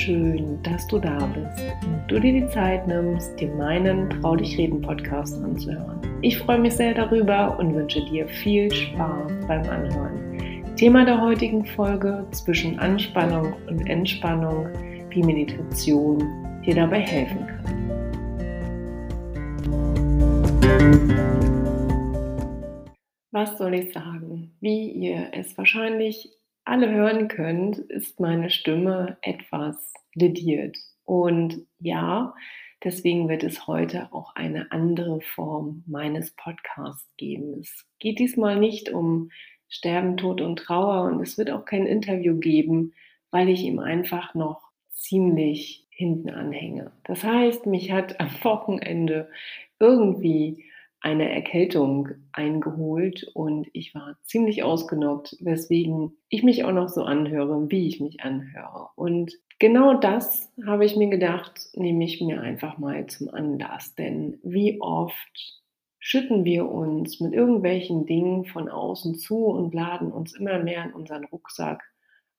schön, dass du da bist und du dir die Zeit nimmst, dir meinen Trau dich reden Podcast anzuhören. Ich freue mich sehr darüber und wünsche dir viel Spaß beim Anhören. Thema der heutigen Folge zwischen Anspannung und Entspannung, wie Meditation dir dabei helfen kann. Was soll ich sagen? Wie ihr es wahrscheinlich alle hören könnt, ist meine Stimme etwas lediert. Und ja, deswegen wird es heute auch eine andere Form meines Podcasts geben. Es geht diesmal nicht um Sterben, Tod und Trauer und es wird auch kein Interview geben, weil ich ihm einfach noch ziemlich hinten anhänge. Das heißt, mich hat am Wochenende irgendwie eine Erkältung eingeholt und ich war ziemlich ausgenockt, weswegen ich mich auch noch so anhöre, wie ich mich anhöre. Und genau das habe ich mir gedacht, nehme ich mir einfach mal zum Anlass. Denn wie oft schütten wir uns mit irgendwelchen Dingen von außen zu und laden uns immer mehr in unseren Rucksack,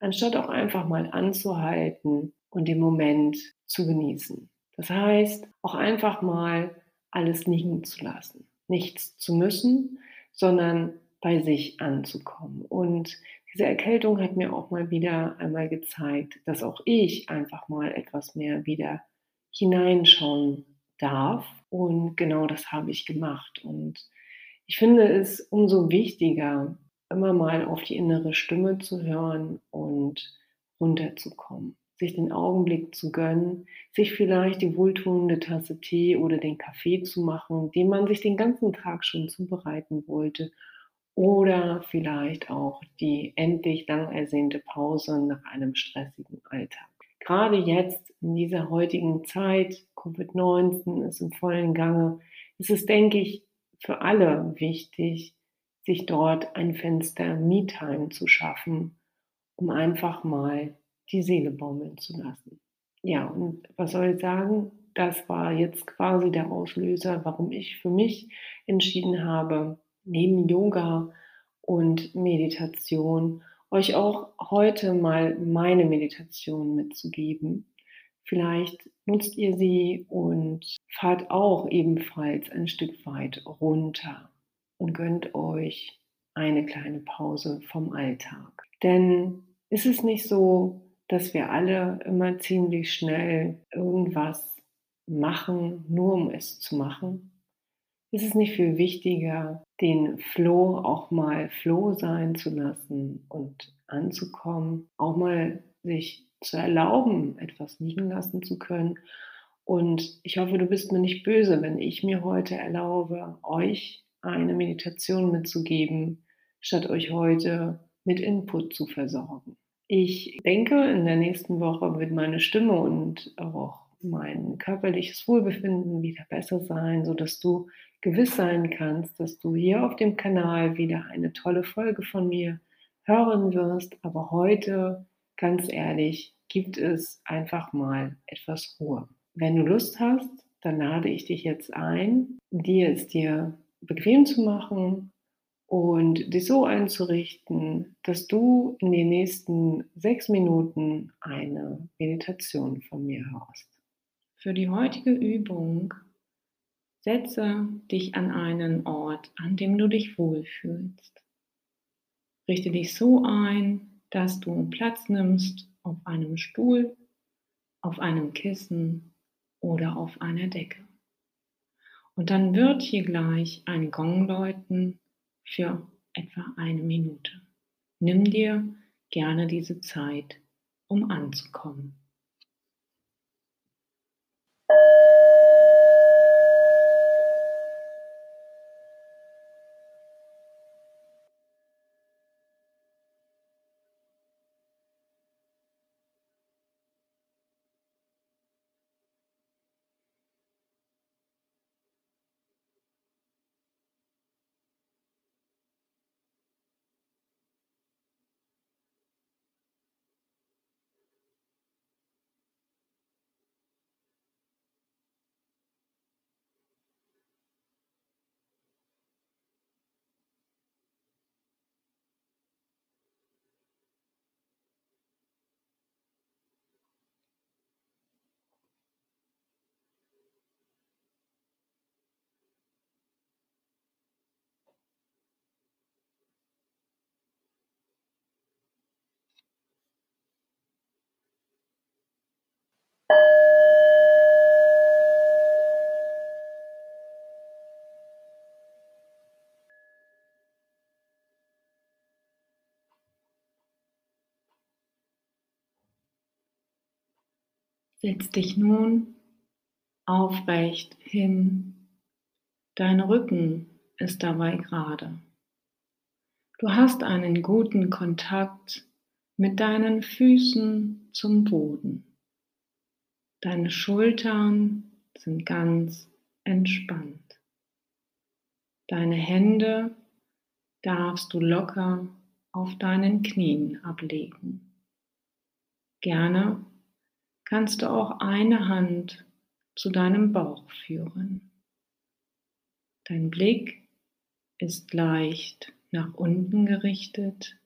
anstatt auch einfach mal anzuhalten und den Moment zu genießen. Das heißt, auch einfach mal alles liegen zu lassen nichts zu müssen, sondern bei sich anzukommen. Und diese Erkältung hat mir auch mal wieder einmal gezeigt, dass auch ich einfach mal etwas mehr wieder hineinschauen darf. Und genau das habe ich gemacht. Und ich finde es umso wichtiger, immer mal auf die innere Stimme zu hören und runterzukommen sich den Augenblick zu gönnen, sich vielleicht die wohltuende Tasse Tee oder den Kaffee zu machen, den man sich den ganzen Tag schon zubereiten wollte, oder vielleicht auch die endlich lang ersehnte Pause nach einem stressigen Alltag. Gerade jetzt in dieser heutigen Zeit, Covid-19 ist im vollen Gange, ist es, denke ich, für alle wichtig, sich dort ein Fenster Me-Time zu schaffen, um einfach mal die Seele baumeln zu lassen. Ja, und was soll ich sagen? Das war jetzt quasi der Auslöser, warum ich für mich entschieden habe, neben Yoga und Meditation euch auch heute mal meine Meditation mitzugeben. Vielleicht nutzt ihr sie und fahrt auch ebenfalls ein Stück weit runter und gönnt euch eine kleine Pause vom Alltag. Denn ist es nicht so, dass wir alle immer ziemlich schnell irgendwas machen, nur um es zu machen? Ist es nicht viel wichtiger, den Flow auch mal Flow sein zu lassen und anzukommen, auch mal sich zu erlauben, etwas liegen lassen zu können? Und ich hoffe, du bist mir nicht böse, wenn ich mir heute erlaube, euch eine Meditation mitzugeben, statt euch heute mit Input zu versorgen. Ich denke, in der nächsten Woche wird meine Stimme und auch mein körperliches Wohlbefinden wieder besser sein, sodass du gewiss sein kannst, dass du hier auf dem Kanal wieder eine tolle Folge von mir hören wirst. Aber heute, ganz ehrlich, gibt es einfach mal etwas Ruhe. Wenn du Lust hast, dann lade ich dich jetzt ein, dir es dir bequem zu machen, und dich so einzurichten, dass du in den nächsten sechs Minuten eine Meditation von mir hörst. Für die heutige Übung setze dich an einen Ort, an dem du dich wohlfühlst. Richte dich so ein, dass du Platz nimmst auf einem Stuhl, auf einem Kissen oder auf einer Decke. Und dann wird hier gleich ein Gong läuten für etwa eine Minute. Nimm dir gerne diese Zeit, um anzukommen. Setz dich nun aufrecht hin. Dein Rücken ist dabei gerade. Du hast einen guten Kontakt mit deinen Füßen zum Boden. Deine Schultern sind ganz entspannt. Deine Hände darfst du locker auf deinen Knien ablegen. Gerne kannst du auch eine Hand zu deinem Bauch führen. Dein Blick ist leicht nach unten gerichtet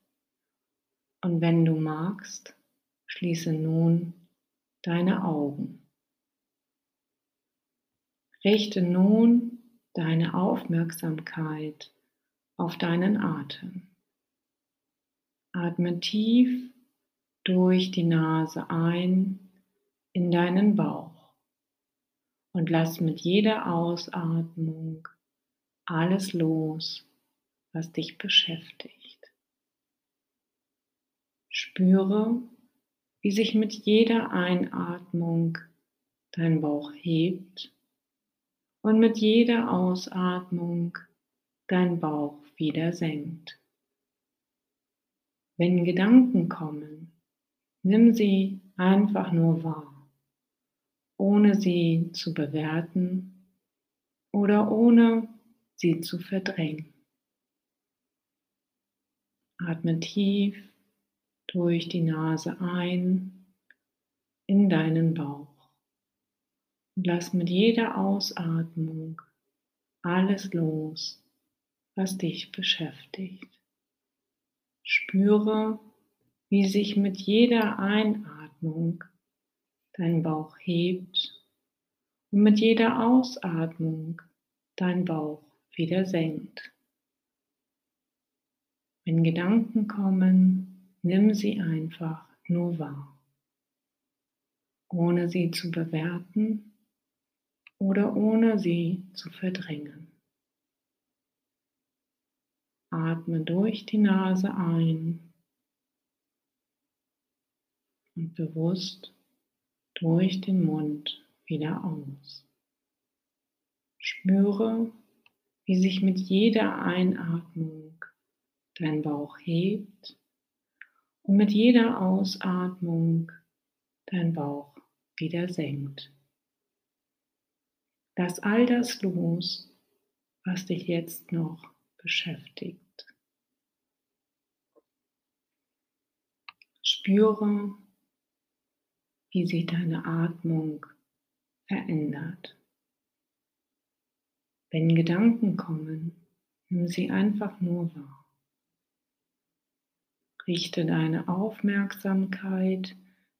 und wenn du magst, schließe nun deine Augen. Richte nun deine Aufmerksamkeit auf deinen Atem. Atme tief durch die Nase ein in deinen Bauch und lass mit jeder Ausatmung alles los, was dich beschäftigt. Spüre, wie sich mit jeder Einatmung dein Bauch hebt und mit jeder Ausatmung dein Bauch wieder senkt. Wenn Gedanken kommen, nimm sie einfach nur wahr ohne sie zu bewerten oder ohne sie zu verdrängen. Atme tief durch die Nase ein in deinen Bauch und lass mit jeder Ausatmung alles los, was dich beschäftigt. Spüre, wie sich mit jeder Einatmung dein Bauch hebt und mit jeder Ausatmung dein Bauch wieder senkt. Wenn Gedanken kommen, nimm sie einfach nur wahr, ohne sie zu bewerten oder ohne sie zu verdrängen. Atme durch die Nase ein und bewusst durch den Mund wieder aus. Spüre, wie sich mit jeder Einatmung dein Bauch hebt und mit jeder Ausatmung dein Bauch wieder senkt. Lass all das los, was dich jetzt noch beschäftigt. Spüre, wie sich deine Atmung verändert. Wenn Gedanken kommen, nimm sie einfach nur wahr. Richte deine Aufmerksamkeit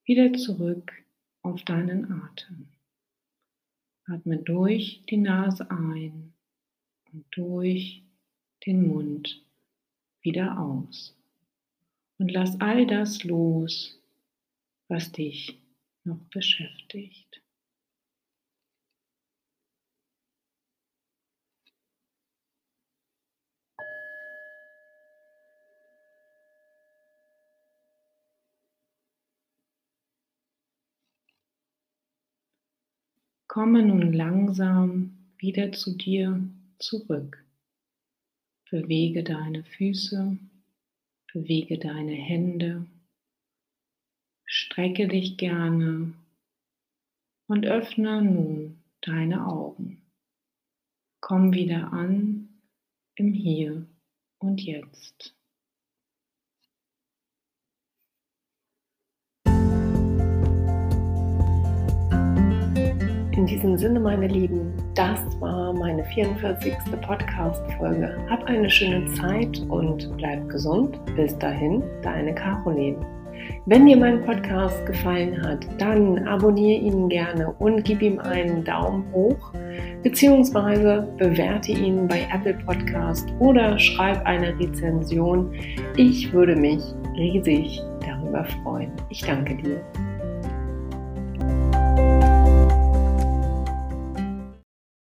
wieder zurück auf deinen Atem. Atme durch die Nase ein und durch den Mund wieder aus. Und lass all das los, was dich noch beschäftigt. Komme nun langsam wieder zu dir zurück. Bewege deine Füße, bewege deine Hände, Strecke dich gerne und öffne nun deine Augen. Komm wieder an im Hier und Jetzt. In diesem Sinne, meine Lieben, das war meine 44. Podcast-Folge. Hab eine schöne Zeit und bleib gesund. Bis dahin, deine Caroline. Wenn dir mein Podcast gefallen hat, dann abonniere ihn gerne und gib ihm einen Daumen hoch, beziehungsweise bewerte ihn bei Apple Podcast oder schreib eine Rezension. Ich würde mich riesig darüber freuen. Ich danke dir.